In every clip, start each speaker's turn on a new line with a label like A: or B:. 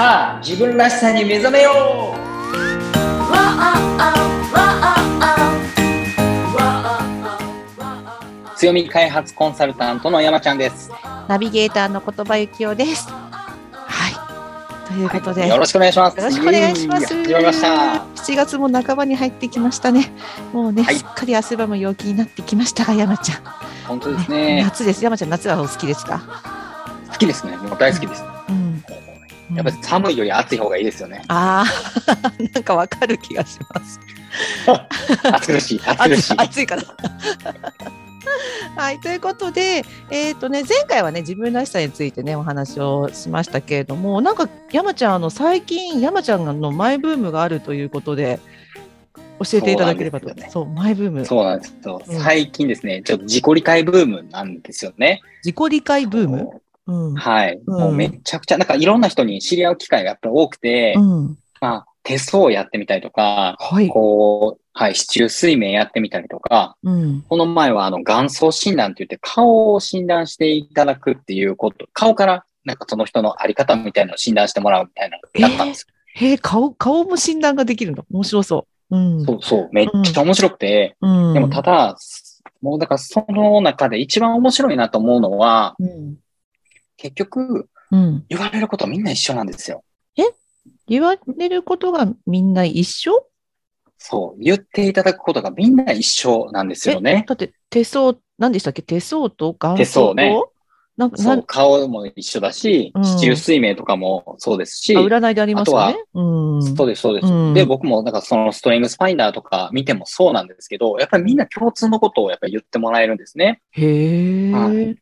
A: さあ自分らしさに目覚めよう強み開発コンサルタントの山ちゃんです。
B: ナビゲーターの言葉ゆきおです。はい。ということで、
A: よろしくお願いします。
B: よろしくお願いします。
A: 始まりました。
B: 7月も半ばに入ってきましたね。もうね、
A: はい
B: すっかり汗ばむ陽気になってきましたが、山ちゃん。
A: 本当です
B: ね
A: ね。
B: 夏です。山ちゃん、夏はお好きですか？
A: 好きですね。もう大好きです。
B: うん。
A: やっぱり寒いより暑い方がいいですよね。
B: ああ、なんかわかる気がします。
A: 暑苦しい、暑苦しい。
B: 暑いかな。はい、ということで、えっ、とね、前回はね、自分らしさについてね、お話をしましたけれども、なんか山ちゃん、あの最近、山ちゃんのマイブームがあるということで、教えていただければと。
A: そう
B: マイブーム。
A: そうなんですよ。
B: うん
A: 最近ですね、ちょっと自己理解ブームなんですよね。
B: 自己理解ブーム？うん。
A: はい。
B: うん
A: もうめちゃくちゃ、なんかいろんな人に知り合う機会がやっぱり多くて、
B: うん。
A: まあ、手相をやってみたりとか、
B: はい。
A: こう、はい、市中水面やってみたりとか、
B: うん。
A: この前はあの元祖診断って言って顔を診断していただくっていうこと、顔からなんかその人のあり方みたいなのを診断してもらうみたいなのやったんですよ。
B: へえ、顔、顔も診断ができるの？面白そう。うん。
A: そうそう、めっちゃ面白くて、
B: うん。
A: でもただ、もうだからその中で一番面白いなと思うのは、
B: うん。
A: 結局
B: うん。
A: 言われることみんな一緒なんですよ。
B: 言われることがみんな一緒？
A: そう、言っていただくことがみんな一緒なんですよね。
B: だって手相、何でしたっけ？手相と元
A: 手
B: 相
A: ね
B: なんか、な
A: そう、顔も一緒だし
B: うん、
A: 市中水明とかもそうですし、
B: あ占いでありますよね。うん。
A: そうです、そうです。
B: うん
A: で、僕も、だからそのストレングスファインダーとか見てもそうなんですけど、やっぱりみんな共通のことをやっぱり言ってもらえるんですね。
B: へえ。
A: は
B: うん。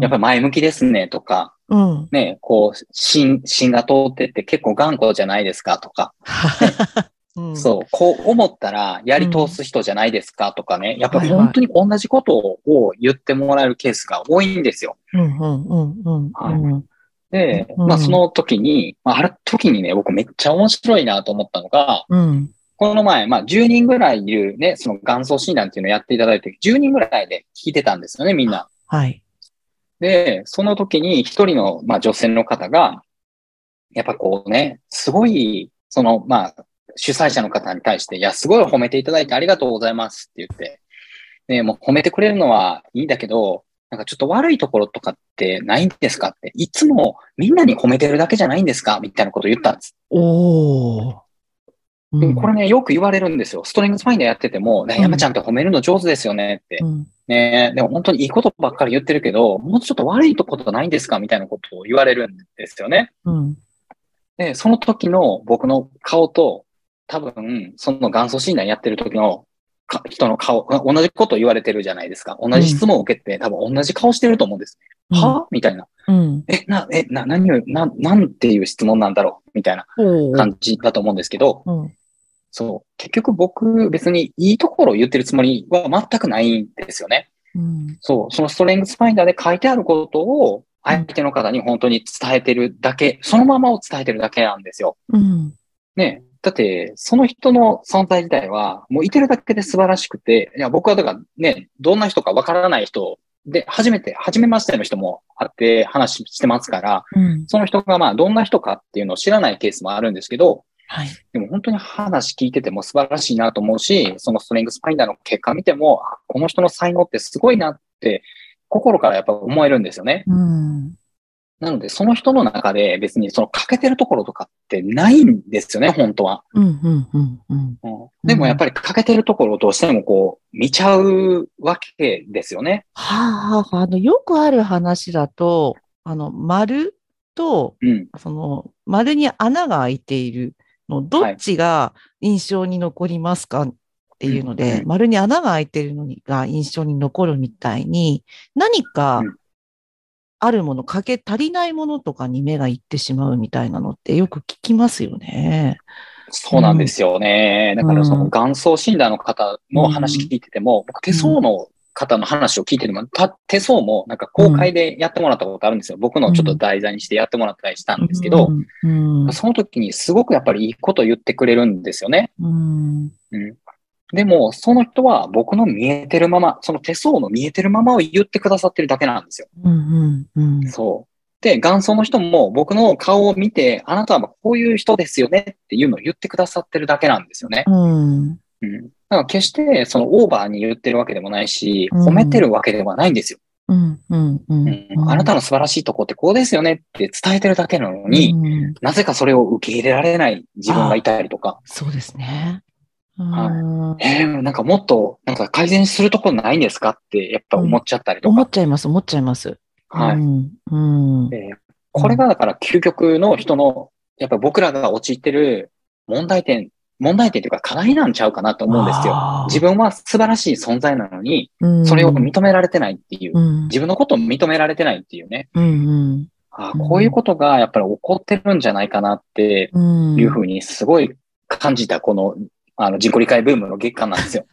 A: やっぱり前向きですねとか、
B: うん。
A: ね、こう、芯、芯が通ってって結構頑固じゃないですかとか、
B: うん。
A: そう、こう思ったらやり通す人じゃないですかとかね、やっぱり本当に同じことを言ってもらえるケースが多いんですよ。
B: うん。うん。うん。うん。
A: はい
B: うん。
A: で、
B: うん
A: まあその時に、まあある時にね、僕めっちゃ面白いなと思ったのが、
B: うん。
A: この前、まあ、10人ぐらいいるね、その元祖診断っていうのをやっていただいて、10人ぐらいで聞いてたんですよね、みんな。
B: はい。
A: で、その時に一人の、まあ、女性の方が、やっぱこうね、すごい、その、まあ、主催者の方に対して、いや、すごい褒めていただいてありがとうございますって言って、ね、もう褒めてくれるのはいいんだけど、なんかちょっと悪いところとかってないんですかって、いつもみんなに褒めてるだけじゃないんですかみたいなことを言ったんです。
B: おー。
A: でもこれね、よく言われるんですよ。ストレングスファインダーやってても、ね、
B: うん
A: 山ちゃんって褒めるの上手ですよねって。
B: うん。
A: ねでも本当にいいことばっかり言ってるけど、もうちょっと悪いとことないんですかみたいなことを言われるんですよね。
B: うん。
A: で、その時の僕の顔と、多分、その元祖診断やってる時のか人の顔、同じことを言われてるじゃないですか。同じ質問を受けて、多分同じ顔してると思うんですね。は？みたいな。
B: うん。
A: え、な、え、な、何を、な、なんていう質問なんだろう？みたいな。感じだと思うんですけど、
B: うん。
A: そう。結局僕別にいいところを言ってるつもりは全くないんですよね。
B: うん。
A: そう。そのストレングスファインダーで書いてあることを相手の方に本当に伝えてるだけ、そのままを伝えてるだけなんですよ。
B: うん。
A: ね。だって、その人の存在自体は、もういてるだけで素晴らしくて、いや、僕はだからね、どんな人かわからない人で、初めて、初めましての人もあって話してますから、
B: うん。
A: その人がまあ、どんな人かっていうのを知らないケースもあるんですけど、
B: はい。
A: でも本当に話聞いてても素晴らしいなと思うし、そのストレングスファインダーの結果見ても、あこの人の才能ってすごいなって、心からやっぱ思えるんですよね。
B: うん。
A: なので、その人の中で別にその欠けてるところとかってないんですよね、本当は。
B: うん。うん。うん。うん。
A: うんでもやっぱり欠けてるところをどうしてもこう、見ちゃうわけですよね。
B: はあ、あの、よくある話だと、あの、丸と、
A: うん。
B: その、丸に穴が開いているの、どっちが印象に残りますか？っていうの
A: う
B: で、
A: ん。
B: 丸に穴が開いているのが印象に残るみたいに、何か
A: うん。
B: あるもの、かけ足りないものとかに目がいってしまうみたいなのってよく聞きますよね。
A: そうなんですよね。だからその
B: うん。
A: 元祖診断の方の話聞いてても、僕手相の方の話を聞いてても、た手相もなんか公開でやってもらったことあるんですよ。僕のちょっと題材にしてやってもらったりしたんですけど、
B: うん、うん
A: その時にすごくやっぱりいいこと言ってくれるんですよね。
B: うん
A: うん。でも、その人は僕の見えてるまま、その手相の見えてるままを言ってくださってるだけなんですよ。
B: うんうんうん
A: そう。で、元祖の人も僕の顔を見て、あなたはこういう人ですよねっていうのを言ってくださってるだけなんですよね。
B: うん。
A: うん。だから決してそのオーバーに言ってるわけでもないし、
B: うん
A: 褒めてるわけではないんですよ。
B: うん。うん。う
A: うんん。あなたの素晴らしいとこってこうですよねって伝えてるだけなのに、
B: うん
A: なぜかそれを受け入れられない自分がいたりとか、
B: そうですね。
A: はい
B: い。
A: えー、なんかもっと、なんか改善するところないんですかってやっぱ思っちゃったりとか、
B: 思っちゃいます、思っちゃいます。
A: はい。
B: うん。うん。
A: でこれがだから究極の人の、やっぱ僕らが陥ってる問題点、問題点というか課題なんちゃうかなと思うんですよ。自分は素晴らしい存在なのに、
B: うん
A: それを認められてないっていう、
B: うん。
A: 自分のことを認められてないっていうね。
B: うん。
A: あ
B: うん
A: ーこういうことがやっぱり起こってるんじゃないかなって
B: うん。
A: いうふうにすごい感じたこの、あの自己理解ブームの月間なんですよ。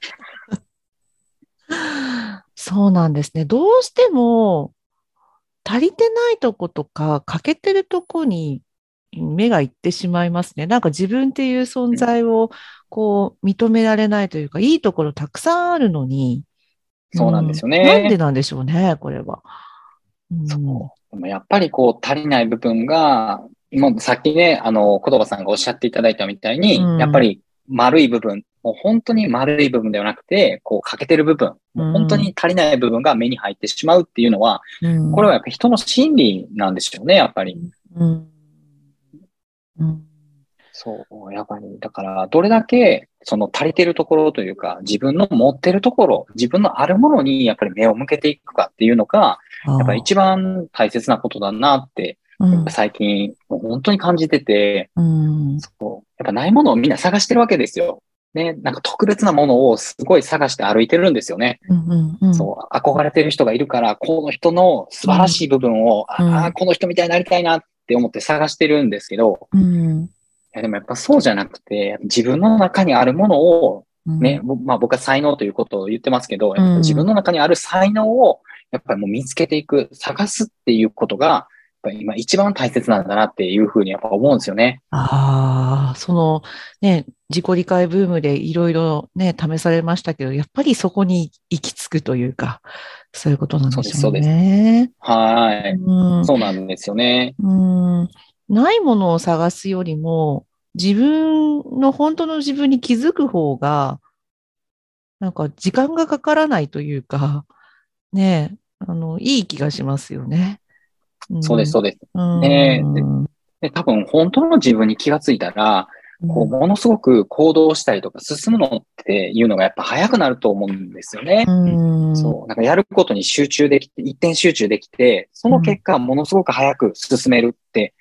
B: そうなんですね。どうしても足りてないとことか欠けてるとこに目がいってしまいますね。なんか自分っていう存在をこう認められないというか、いいところたくさんあるのに。
A: そうなんですよね
B: うんなんでなんでしょうね、これは。うん
A: そうでもやっぱりこう足りない部分が、今さっきね、あの、言葉さんがおっしゃっていただいたみたいに、
B: うん
A: やっぱり丸い部分、もう本当に丸い部分ではなくて、こう欠けてる部分、もう本当に足りない部分が目に入ってしまうっていうのは、
B: うん
A: これはやっぱ人の心理なんでしょうね、やっぱり。
B: うんうん。
A: そう、やっぱり、だから、どれだけ、その足りてるところというか、自分の持ってるところ、自分のあるものにやっぱり目を向けていくかっていうのが、やっぱり一番大切なことだなって、
B: うん。
A: 最近、もう本当に感じてて、
B: うん。
A: そう。やっぱないものをみんな探してるわけですよ。ね、なんか特別なものをすごい探して歩いてるんですよね。
B: うんうんうん。
A: そう、憧れてる人がいるから、この人の素晴らしい部分を、
B: うん。
A: ああ、この人みたいになりたいなって思って探してるんですけど、
B: うん。
A: いやでもやっぱそうじゃなくて、自分の中にあるものを、
B: うん。
A: まあ僕は才能ということを言ってますけど、自分の中にある才能を、やっぱりもう見つけていく、探すっていうことが、ぱり今一番大切なんだなっていうふうにやっぱ思うんですよね。
B: ああ、そのね、自己理解ブームでいろいろね、試されましたけど、やっぱりそこに行き着くというか、そういうことなんでしょうね。
A: はい。
B: うん
A: そうなんですよね。
B: うんないものを探すよりも、自分の本当の自分に気づく方が、なんか時間がかからないというか、ね、あの、いい気がしますよね。
A: そうです、そうです。
B: うん。
A: ね
B: うん
A: で多分本当の自分に気がついたら、こう、ものすごく行動したりとか進むのっていうのがやっぱ早くなると思うんですよね。
B: うん
A: そう。なんかやることに集中できて、一点集中できて、その結果、ものすごく早く進めるって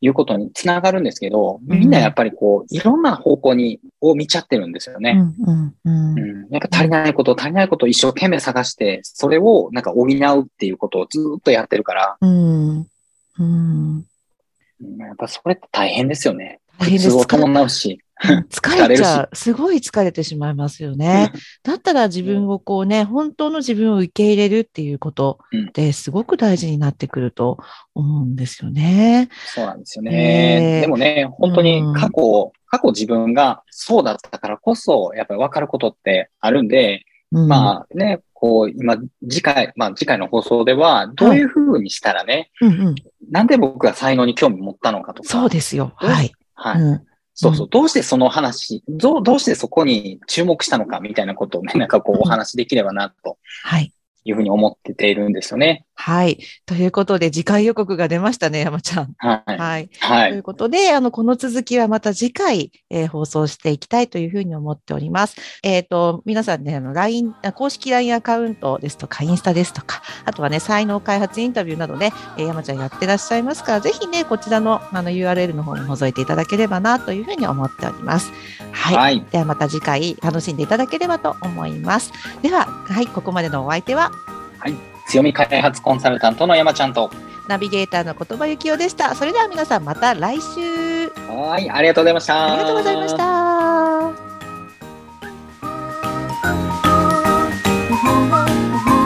A: いうことにつながるんですけど、
B: うん
A: みんなやっぱりこう、いろんな方向に、を見ちゃってるんですよ
B: う
A: ね。
B: んうんうん
A: うん。なんか足りないこと、足りないことを一生懸命探して、それをなんか補うっていうことをずっとやってるから、
B: うんうん
A: うんやっぱそれって大変ですよね。
B: 大変です
A: 苦痛を伴うし。
B: 疲れちゃう。すごい疲れてしまいますよね。だったら自分をこうね、本当の自分を受け入れるっていうことってすごく大事になってくると思うんですよね。
A: そうなんですよ
B: ね
A: ね。でもね、本当に過去、過去自分がそうだったからこそ、やっぱり分かることってあるんで、
B: うん
A: まあね、こう、今、次回、まあ次回の放送では、どういうふうにしたらね、
B: うんうん、
A: なんで僕が才能に興味持ったのかとか。
B: そうですよ。はい。
A: はい。
B: うん
A: そうそう。どうしてその話、どう、どうしてそこに注目したのかみたいなことをね、なんかこうお話できればな、と
B: はい。
A: いうふうに思ってているんですよね。
B: はい。ということで、次回予告が出ましたね、山ちゃん。
A: はい。
B: はい。
A: はい。
B: ということで、あの、この続きはまた次回、えー放送していきたいというふうに思っております。えっ、と、皆さんね、あの、LINE、あ公式 LINE アカウントですとか、インスタですとか、あとはね、才能開発インタビューなどね、えー山ちゃんやってらっしゃいますから、ぜひね、こちらのあの URL の方も覗いていただければなというふうに思っております。はい。
A: はい。
B: ではまた次回楽しんでいただければと思います。では、はい、ここまでのお相手は、
A: 強み開発コンサルタントの山ちゃんと。
B: ナビゲーターの言葉ゆきおでした。それでは皆さんまた来週。
A: はい。ありがとうございました。
B: ありがとうございました。